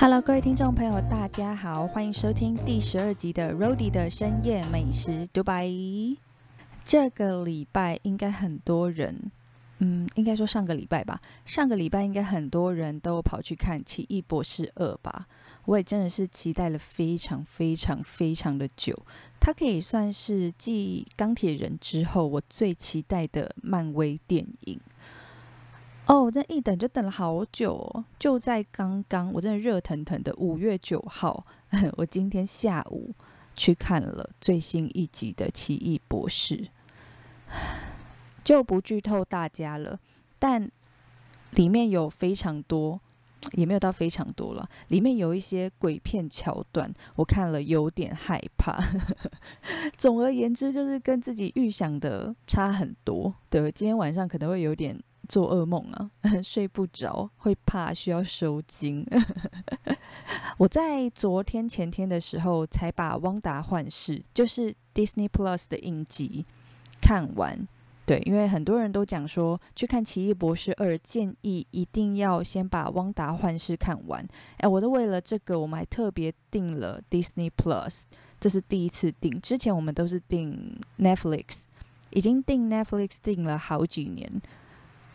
Hello，各位听众朋友，大家好，欢迎收听第十二集的 Rody 的深夜美食独白。这个礼拜应该很多人，嗯，应该说上个礼拜吧，上个礼拜应该很多人都跑去看《奇异博士二》吧。我也真的是期待了非常非常非常的久，它可以算是继《钢铁人》之后我最期待的漫威电影。哦，我这一等就等了好久哦！就在刚刚，我真的热腾腾的五月九号，我今天下午去看了最新一集的《奇异博士》，就不剧透大家了。但里面有非常多，也没有到非常多了。里面有一些鬼片桥段，我看了有点害怕。总而言之，就是跟自己预想的差很多。对，今天晚上可能会有点。做噩梦啊，睡不着，会怕，需要收精。我在昨天前天的时候才把《汪达幻视》就是 Disney Plus 的影集看完。对，因为很多人都讲说去看《奇异博士二》，建议一定要先把《汪达幻视》看完。哎，我都为了这个，我们还特别订了 Disney Plus，这是第一次订。之前我们都是订 Netflix，已经订 Netflix 订了好几年。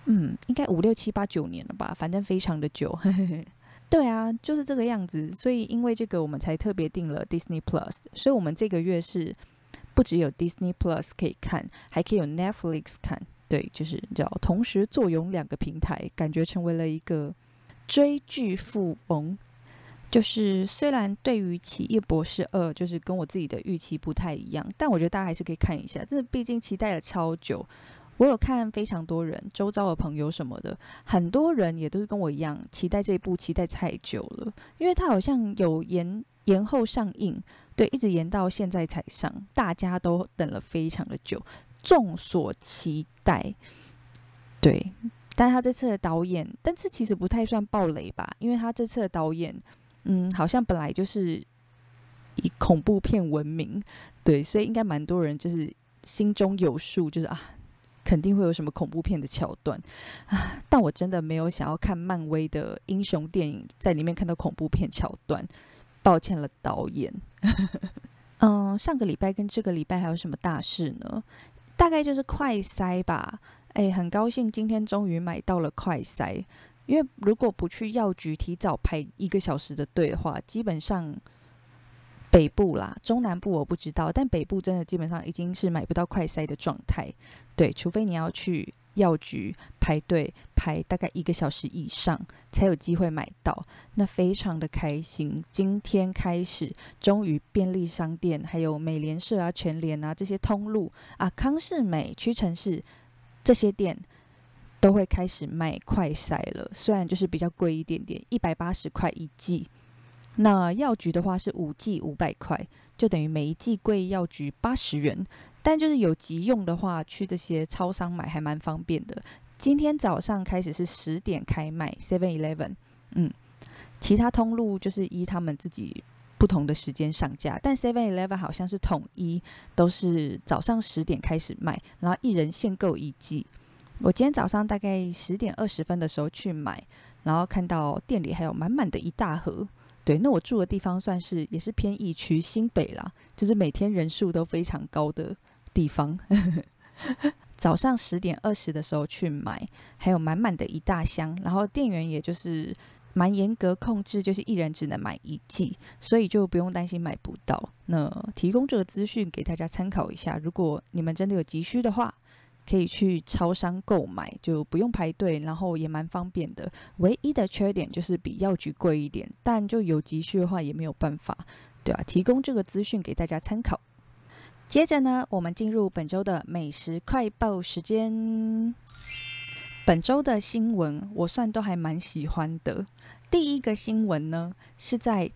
嗯，应该五六七八九年了吧，反正非常的久。对啊，就是这个样子。所以因为这个，我们才特别订了 Disney Plus。所以我们这个月是不只有 Disney Plus 可以看，还可以有 Netflix 看。对，就是叫同时坐拥两个平台，感觉成为了一个追剧富翁。就是虽然对于《奇异博士二》就是跟我自己的预期不太一样，但我觉得大家还是可以看一下。这毕竟期待了超久。我有看非常多人，周遭的朋友什么的，很多人也都是跟我一样期待这部，期待太久了，因为它好像有延延后上映，对，一直延到现在才上，大家都等了非常的久，众所期待。对，但他这次的导演，但是其实不太算暴雷吧，因为他这次的导演，嗯，好像本来就是以恐怖片闻名，对，所以应该蛮多人就是心中有数，就是啊。肯定会有什么恐怖片的桥段啊！但我真的没有想要看漫威的英雄电影，在里面看到恐怖片桥段，抱歉了导演。嗯，上个礼拜跟这个礼拜还有什么大事呢？大概就是快塞吧。哎，很高兴今天终于买到了快塞，因为如果不去药局提早排一个小时的队的话，基本上。北部啦，中南部我不知道，但北部真的基本上已经是买不到快筛的状态。对，除非你要去药局排队排大概一个小时以上，才有机会买到。那非常的开心，今天开始，终于便利商店、还有美联社啊、全联啊这些通路啊、康士美、屈臣氏这些店都会开始卖快筛了。虽然就是比较贵一点点，一百八十块一剂。那药局的话是五剂五百块，就等于每一剂贵药局八十元。但就是有急用的话，去这些超商买还蛮方便的。今天早上开始是十点开卖，Seven Eleven，嗯，其他通路就是依他们自己不同的时间上架，但 Seven Eleven 好像是统一，都是早上十点开始卖，然后一人限购一剂。我今天早上大概十点二十分的时候去买，然后看到店里还有满满的一大盒。对，那我住的地方算是也是偏疫区新北啦，就是每天人数都非常高的地方。早上十点二十的时候去买，还有满满的一大箱，然后店员也就是蛮严格控制，就是一人只能买一剂，所以就不用担心买不到。那提供这个资讯给大家参考一下，如果你们真的有急需的话。可以去超商购买，就不用排队，然后也蛮方便的。唯一的缺点就是比药局贵一点，但就有急需的话也没有办法，对吧？提供这个资讯给大家参考。接着呢，我们进入本周的美食快报时间。本周的新闻我算都还蛮喜欢的。第一个新闻呢是在。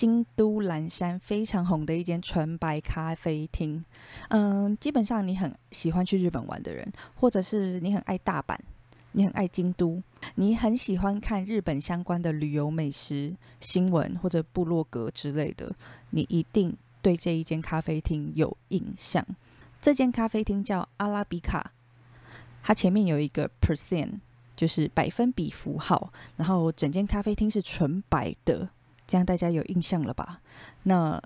京都岚山非常红的一间纯白咖啡厅，嗯，基本上你很喜欢去日本玩的人，或者是你很爱大阪，你很爱京都，你很喜欢看日本相关的旅游美食新闻或者部落格之类的，你一定对这一间咖啡厅有印象。这间咖啡厅叫阿拉比卡，它前面有一个 percent，就是百分比符号，然后整间咖啡厅是纯白的。这样大家有印象了吧？那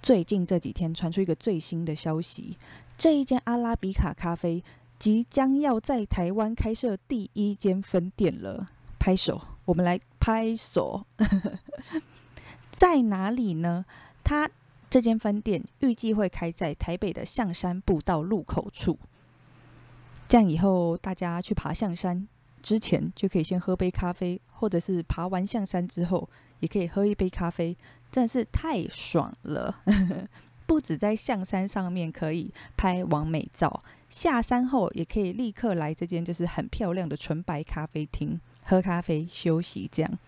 最近这几天传出一个最新的消息，这一间阿拉比卡咖啡即将要在台湾开设第一间分店了。拍手，我们来拍手。在哪里呢？它这间分店预计会开在台北的象山步道路口处。这样以后大家去爬象山之前，就可以先喝杯咖啡，或者是爬完象山之后，也可以喝一杯咖啡，真的是太爽了。不止在象山上面可以拍完美照，下山后也可以立刻来这间就是很漂亮的纯白咖啡厅喝咖啡休息。这样，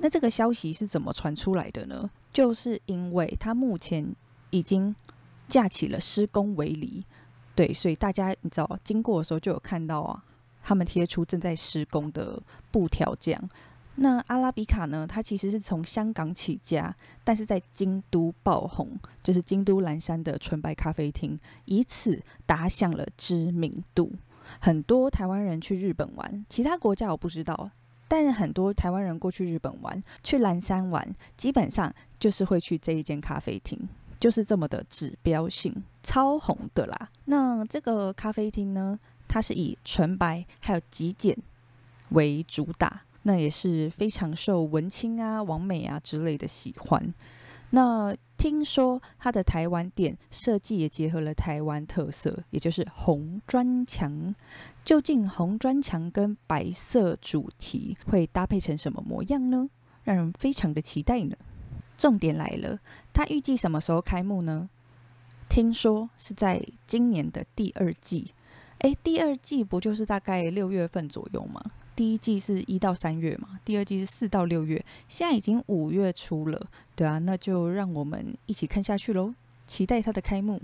那这个消息是怎么传出来的呢？就是因为它目前已经架起了施工围篱。对，所以大家你知道经过的时候就有看到啊，他们贴出正在施工的布条这样。那阿拉比卡呢，它其实是从香港起家，但是在京都爆红，就是京都蓝山的纯白咖啡厅，以此打响了知名度。很多台湾人去日本玩，其他国家我不知道，但很多台湾人过去日本玩，去蓝山玩，基本上就是会去这一间咖啡厅。就是这么的指标性，超红的啦。那这个咖啡厅呢，它是以纯白还有极简为主打，那也是非常受文青啊、王美啊之类的喜欢。那听说它的台湾店设计也结合了台湾特色，也就是红砖墙。究竟红砖墙跟白色主题会搭配成什么模样呢？让人非常的期待呢。重点来了，它预计什么时候开幕呢？听说是在今年的第二季。诶，第二季不就是大概六月份左右吗？第一季是一到三月嘛，第二季是四到六月，现在已经五月初了，对啊，那就让我们一起看下去喽，期待它的开幕。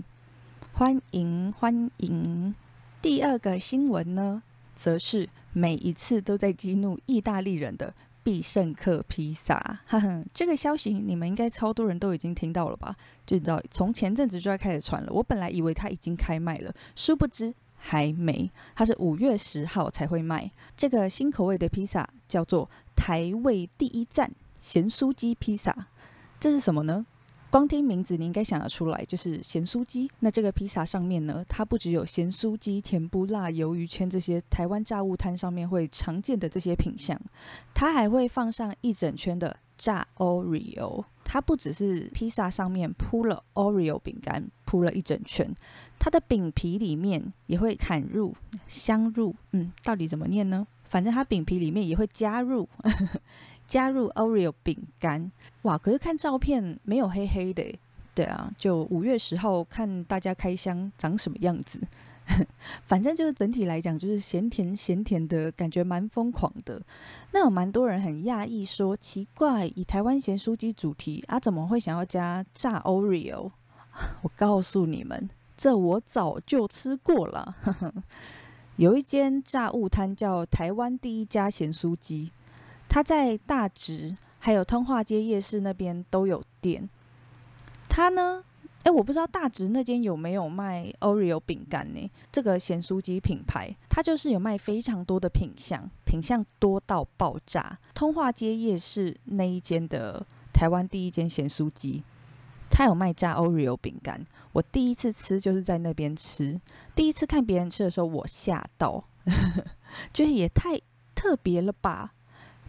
欢迎欢迎！第二个新闻呢，则是每一次都在激怒意大利人的。必胜客披萨，哈哈，这个消息你们应该超多人都已经听到了吧？就知道，从前阵子就在开始传了。我本来以为它已经开卖了，殊不知还没。它是五月十号才会卖。这个新口味的披萨叫做台味第一站咸酥鸡披萨，这是什么呢？光听名字，你应该想得出来，就是咸酥鸡。那这个披萨上面呢，它不只有咸酥鸡、甜不辣、鱿鱼圈这些台湾炸物摊上面会常见的这些品相，它还会放上一整圈的炸 Oreo。它不只是披萨上面铺了 Oreo 饼干，铺了一整圈，它的饼皮里面也会砍入镶入，嗯，到底怎么念呢？反正它饼皮里面也会加入。加入 Oreo 饼干，哇！可是看照片没有黑黑的，对啊，就五月十号看大家开箱长什么样子。反正就是整体来讲，就是咸甜咸甜的感觉，蛮疯狂的。那有蛮多人很讶异，说奇怪，以台湾咸酥鸡主题啊，怎么会想要加炸 Oreo？我告诉你们，这我早就吃过了。有一间炸物摊叫台湾第一家咸酥鸡。它在大直还有通化街夜市那边都有店。它呢，哎，我不知道大直那间有没有卖 Oreo 饼干呢？这个咸酥鸡品牌，它就是有卖非常多的品相，品相多到爆炸。通化街夜市那一间的台湾第一间咸酥鸡，它有卖炸 Oreo 饼干。我第一次吃就是在那边吃，第一次看别人吃的时候，我吓到，觉得也太特别了吧。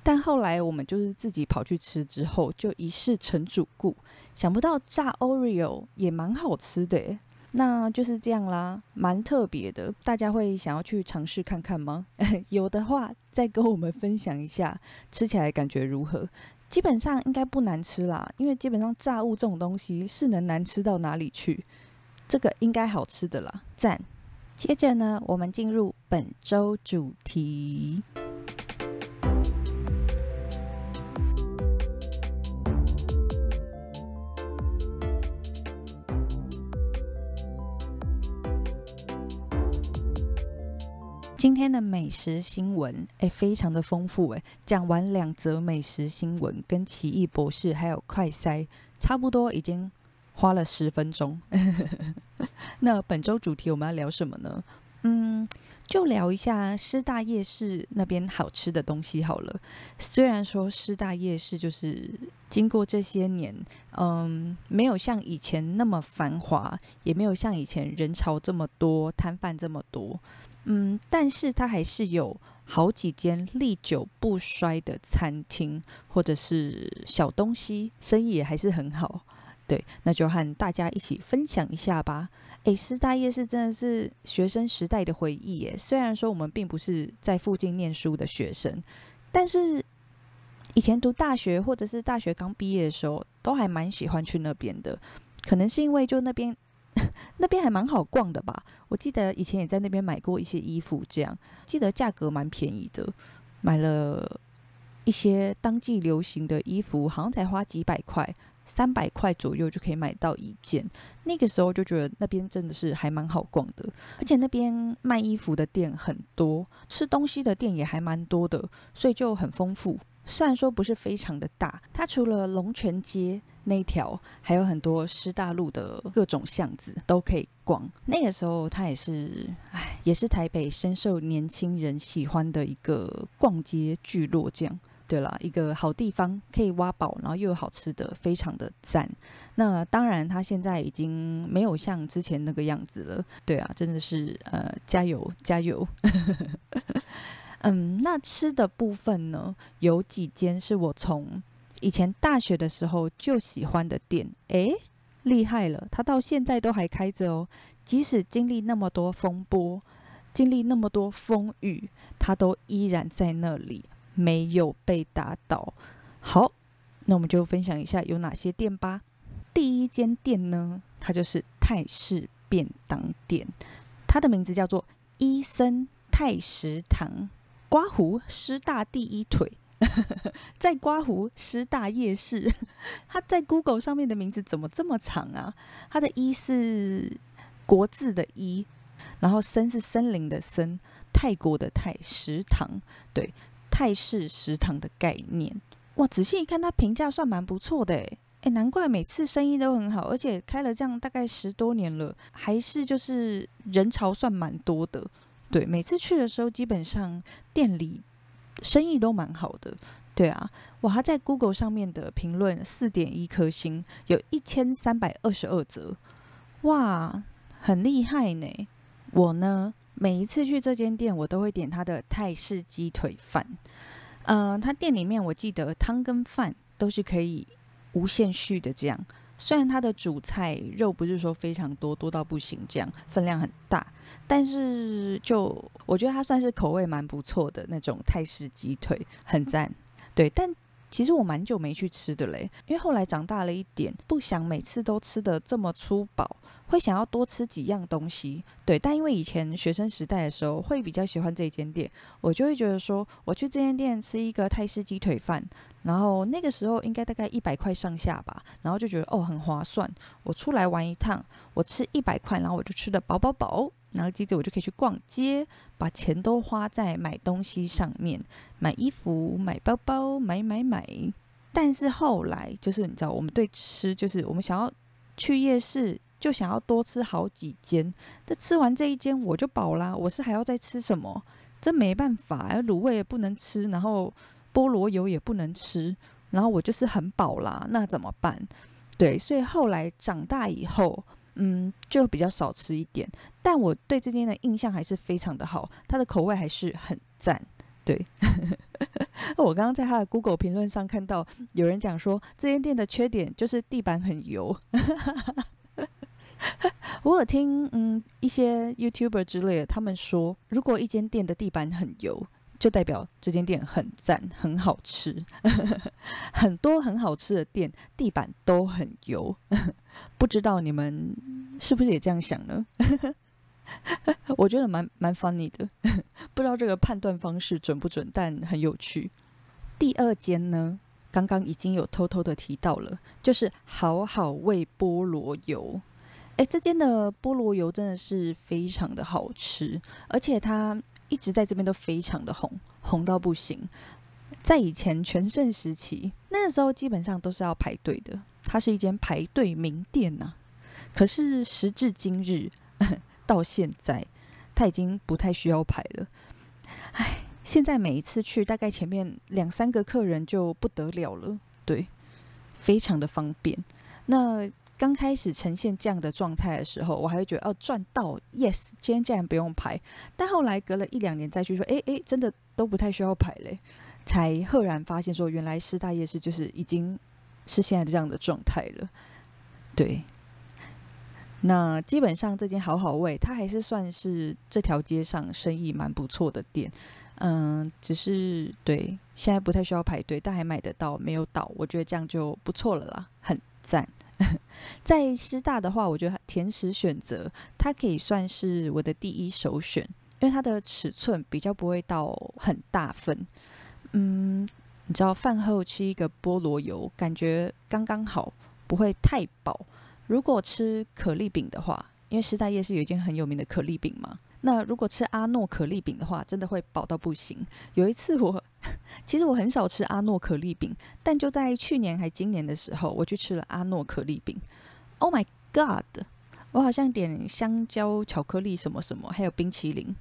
但后来我们就是自己跑去吃之后，就一试成主顾，想不到炸 Oreo 也蛮好吃的，那就是这样啦，蛮特别的。大家会想要去尝试看看吗？有的话再跟我们分享一下，吃起来感觉如何？基本上应该不难吃啦，因为基本上炸物这种东西是能难吃到哪里去？这个应该好吃的啦，赞。接着呢，我们进入本周主题。今天的美食新闻，哎，非常的丰富，哎，讲完两则美食新闻，跟奇异博士还有快塞，差不多已经花了十分钟。那本周主题我们要聊什么呢？嗯，就聊一下师大夜市那边好吃的东西好了。虽然说师大夜市就是经过这些年，嗯，没有像以前那么繁华，也没有像以前人潮这么多，摊贩这么多，嗯，但是它还是有好几间历久不衰的餐厅或者是小东西，生意也还是很好。对，那就和大家一起分享一下吧。诶，师大夜市真的是学生时代的回忆耶。虽然说我们并不是在附近念书的学生，但是以前读大学或者是大学刚毕业的时候，都还蛮喜欢去那边的。可能是因为就那边 那边还蛮好逛的吧。我记得以前也在那边买过一些衣服，这样记得价格蛮便宜的，买了一些当季流行的衣服，好像才花几百块。三百块左右就可以买到一件，那个时候就觉得那边真的是还蛮好逛的，而且那边卖衣服的店很多，吃东西的店也还蛮多的，所以就很丰富。虽然说不是非常的大，它除了龙泉街那条，还有很多师大路的各种巷子都可以逛。那个时候它也是，唉，也是台北深受年轻人喜欢的一个逛街聚落，这样。对了，一个好地方可以挖宝，然后又有好吃的，非常的赞。那当然，他现在已经没有像之前那个样子了。对啊，真的是呃，加油加油。嗯，那吃的部分呢，有几间是我从以前大学的时候就喜欢的店。诶，厉害了，它到现在都还开着哦。即使经历那么多风波，经历那么多风雨，它都依然在那里。没有被打倒。好，那我们就分享一下有哪些店吧。第一间店呢，它就是泰式便当店，它的名字叫做伊森泰食堂。刮胡师大第一腿，在刮胡师大夜市。它在 Google 上面的名字怎么这么长啊？它的“一”是国字的“一”，然后“森”是森林的“森”，泰国的“泰”食堂。对。泰式食堂的概念哇，仔细一看，它评价算蛮不错的诶诶，难怪每次生意都很好，而且开了这样大概十多年了，还是就是人潮算蛮多的。对，每次去的时候，基本上店里生意都蛮好的。对啊，哇，他在 Google 上面的评论四点一颗星，有一千三百二十二折，哇，很厉害呢。我呢？每一次去这间店，我都会点他的泰式鸡腿饭。嗯，他店里面我记得汤跟饭都是可以无限续的这样。虽然它的主菜肉不是说非常多，多到不行，这样分量很大，但是就我觉得它算是口味蛮不错的那种泰式鸡腿，很赞。对，但。其实我蛮久没去吃的嘞，因为后来长大了一点，不想每次都吃的这么粗饱，会想要多吃几样东西。对，但因为以前学生时代的时候会比较喜欢这间店，我就会觉得说，我去这间店吃一个泰式鸡腿饭，然后那个时候应该大概一百块上下吧，然后就觉得哦很划算。我出来玩一趟，我吃一百块，然后我就吃的饱饱饱。然后接着我就可以去逛街，把钱都花在买东西上面，买衣服、买包包、买买买。但是后来就是你知道，我们对吃就是我们想要去夜市，就想要多吃好几间。这吃完这一间我就饱啦，我是还要再吃什么？这没办法，卤味也不能吃，然后菠萝油也不能吃，然后我就是很饱啦，那怎么办？对，所以后来长大以后。嗯，就比较少吃一点，但我对这间的印象还是非常的好，它的口味还是很赞。对，我刚刚在他的 Google 评论上看到有人讲说，这间店的缺点就是地板很油。我有听嗯一些 YouTuber 之类的，他们说，如果一间店的地板很油。就代表这间店很赞，很好吃。很多很好吃的店地板都很油，不知道你们是不是也这样想呢？我觉得蛮蛮 funny 的，不知道这个判断方式准不准，但很有趣。第二间呢，刚刚已经有偷偷的提到了，就是好好味菠萝油。哎，这间的菠萝油真的是非常的好吃，而且它。一直在这边都非常的红，红到不行。在以前全盛时期，那个时候基本上都是要排队的，它是一间排队名店呐。可是时至今日，到现在他已经不太需要排了。唉，现在每一次去，大概前面两三个客人就不得了了，对，非常的方便。那刚开始呈现这样的状态的时候，我还会觉得哦赚到，yes，今天竟然不用排。但后来隔了一两年再去说，哎哎，真的都不太需要排嘞，才赫然发现说，原来师大夜市就是已经是现在这样的状态了。对，那基本上这间好好味，它还是算是这条街上生意蛮不错的店。嗯，只是对现在不太需要排队，但还买得到，没有倒，我觉得这样就不错了啦，很赞。在师大的话，我觉得甜食选择它可以算是我的第一首选，因为它的尺寸比较不会到很大份。嗯，你知道饭后吃一个菠萝油，感觉刚刚好，不会太饱。如果吃可丽饼的话，因为师大夜市有一间很有名的可丽饼嘛。那如果吃阿诺可丽饼的话，真的会饱到不行。有一次我，其实我很少吃阿诺可丽饼，但就在去年还今年的时候，我去吃了阿诺可丽饼。Oh my god！我好像点香蕉、巧克力什么什么，还有冰淇淋。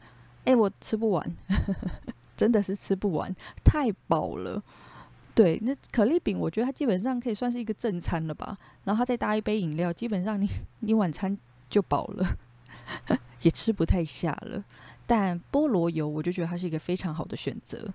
哎，我吃不完，真的是吃不完，太饱了。对，那可丽饼我觉得它基本上可以算是一个正餐了吧。然后它再搭一杯饮料，基本上你你晚餐就饱了。也吃不太下了，但菠萝油我就觉得它是一个非常好的选择。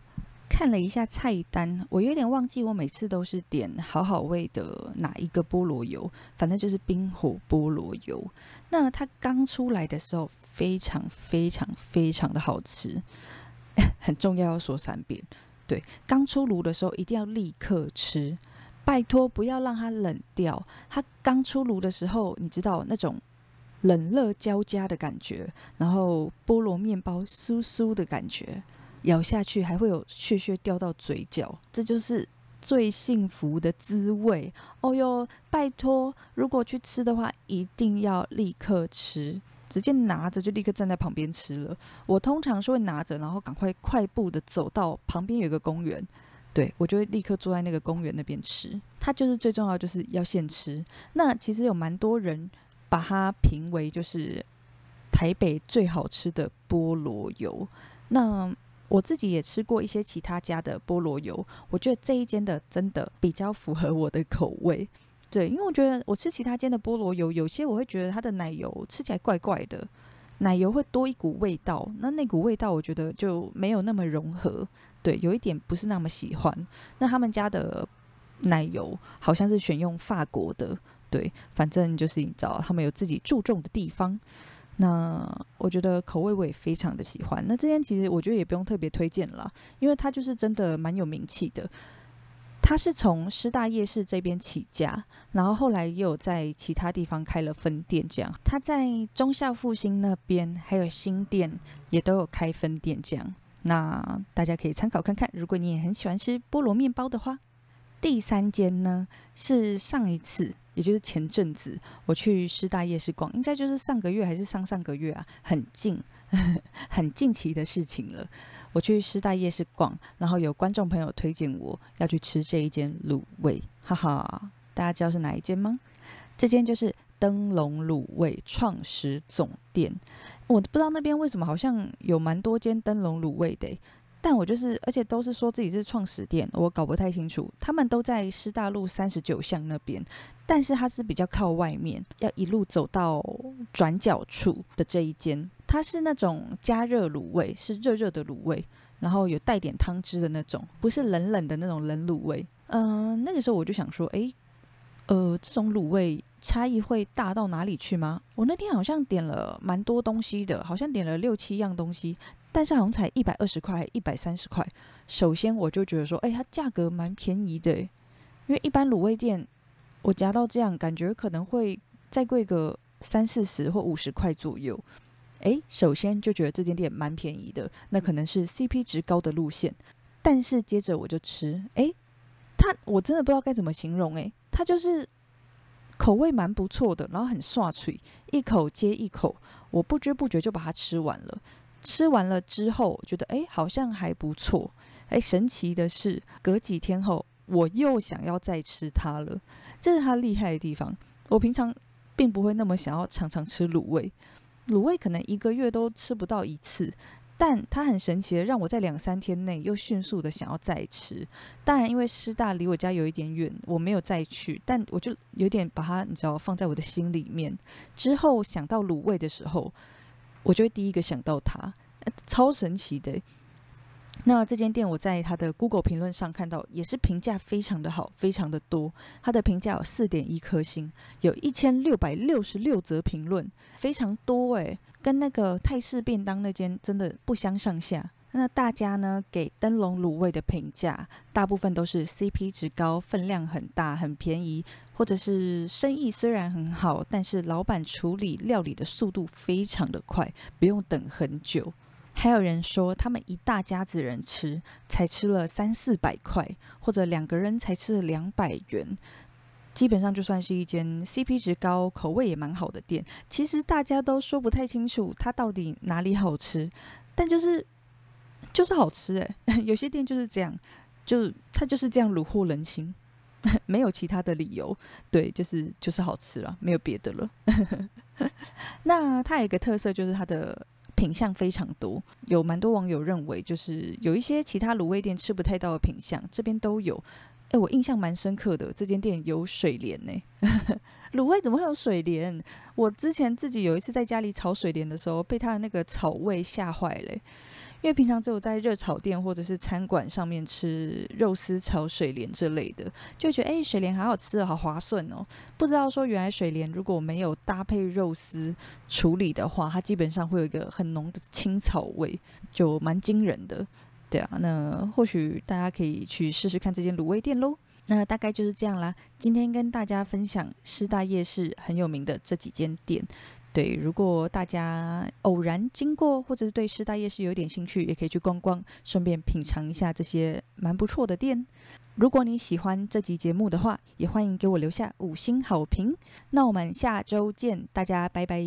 看了一下菜单，我有点忘记我每次都是点好好味的哪一个菠萝油，反正就是冰火菠萝油。那它刚出来的时候非常非常非常的好吃，很重要要说三遍。对，刚出炉的时候一定要立刻吃，拜托不要让它冷掉。它刚出炉的时候，你知道那种。冷热交加的感觉，然后菠萝面包酥酥的感觉，咬下去还会有屑屑掉到嘴角，这就是最幸福的滋味。哦哟，拜托，如果去吃的话，一定要立刻吃，直接拿着就立刻站在旁边吃了。我通常是会拿着，然后赶快快步的走到旁边有一个公园，对我就会立刻坐在那个公园那边吃。它就是最重要，就是要现吃。那其实有蛮多人。把它评为就是台北最好吃的菠萝油。那我自己也吃过一些其他家的菠萝油，我觉得这一间的真的比较符合我的口味。对，因为我觉得我吃其他间的菠萝油，有些我会觉得它的奶油吃起来怪怪的，奶油会多一股味道，那那股味道我觉得就没有那么融合。对，有一点不是那么喜欢。那他们家的奶油好像是选用法国的。对，反正就是你知道，他们有自己注重的地方。那我觉得口味我也非常的喜欢。那这间其实我觉得也不用特别推荐了，因为它就是真的蛮有名气的。它是从师大夜市这边起家，然后后来又有在其他地方开了分店，这样。它在中校复兴那边还有新店也都有开分店，这样。那大家可以参考看看，如果你也很喜欢吃菠萝面包的话。第三间呢是上一次。也就是前阵子我去师大夜市逛，应该就是上个月还是上上个月啊，很近，很近期的事情了。我去师大夜市逛，然后有观众朋友推荐我要去吃这一间卤味，哈哈，大家知道是哪一间吗？这间就是灯笼卤味创始总店。我不知道那边为什么好像有蛮多间灯笼卤味的。但我就是，而且都是说自己是创始店，我搞不太清楚。他们都在师大路三十九巷那边，但是它是比较靠外面，要一路走到转角处的这一间。它是那种加热卤味，是热热的卤味，然后有带点汤汁的那种，不是冷冷的那种冷卤味。嗯，那个时候我就想说，诶，呃，这种卤味差异会大到哪里去吗？我那天好像点了蛮多东西的，好像点了六七样东西。但是好像才一百二十块，一百三十块。首先我就觉得说，哎，它价格蛮便宜的，因为一般卤味店我夹到这样，感觉可能会再贵个三四十或五十块左右。哎，首先就觉得这间店蛮便宜的，那可能是 CP 值高的路线。但是接着我就吃，哎，它我真的不知道该怎么形容，哎，它就是口味蛮不错的，然后很刷脆，一口接一口，我不知不觉就把它吃完了。吃完了之后，觉得哎，好像还不错。哎，神奇的是，隔几天后，我又想要再吃它了。这是它厉害的地方。我平常并不会那么想要常常吃卤味，卤味可能一个月都吃不到一次。但它很神奇的，让我在两三天内又迅速的想要再吃。当然，因为师大离我家有一点远，我没有再去。但我就有点把它，你知道，放在我的心里面。之后想到卤味的时候，我就会第一个想到他，超神奇的。那这间店我在他的 Google 评论上看到，也是评价非常的好，非常的多。它的评价有四点一颗星，有一千六百六十六则评论，非常多诶，跟那个泰式便当那间真的不相上下。那大家呢给灯笼卤味的评价，大部分都是 CP 值高、分量很大、很便宜，或者是生意虽然很好，但是老板处理料理的速度非常的快，不用等很久。还有人说，他们一大家子人吃，才吃了三四百块，或者两个人才吃了两百元，基本上就算是一间 CP 值高、口味也蛮好的店。其实大家都说不太清楚它到底哪里好吃，但就是就是好吃诶，有些店就是这样，就它就是这样虏获人心，没有其他的理由。对，就是就是好吃了，没有别的了。那它有一个特色，就是它的。品相非常多，有蛮多网友认为，就是有一些其他卤味店吃不太到的品相，这边都有。哎，我印象蛮深刻的，这间店有水莲呢。卤味怎么会有水莲？我之前自己有一次在家里炒水莲的时候，被它的那个草味吓坏了。因为平常只有在热炒店或者是餐馆上面吃肉丝炒水莲之类的，就觉得哎，水莲好好吃，好划算哦。不知道说原来水莲如果没有搭配肉丝处理的话，它基本上会有一个很浓的青草味，就蛮惊人的。对啊，那或许大家可以去试试看这间卤味店喽。那大概就是这样啦。今天跟大家分享师大夜市很有名的这几间店。对，如果大家偶然经过，或者是对师大夜市有点兴趣，也可以去逛逛，顺便品尝一下这些蛮不错的店。如果你喜欢这集节目的话，也欢迎给我留下五星好评。那我们下周见，大家拜拜。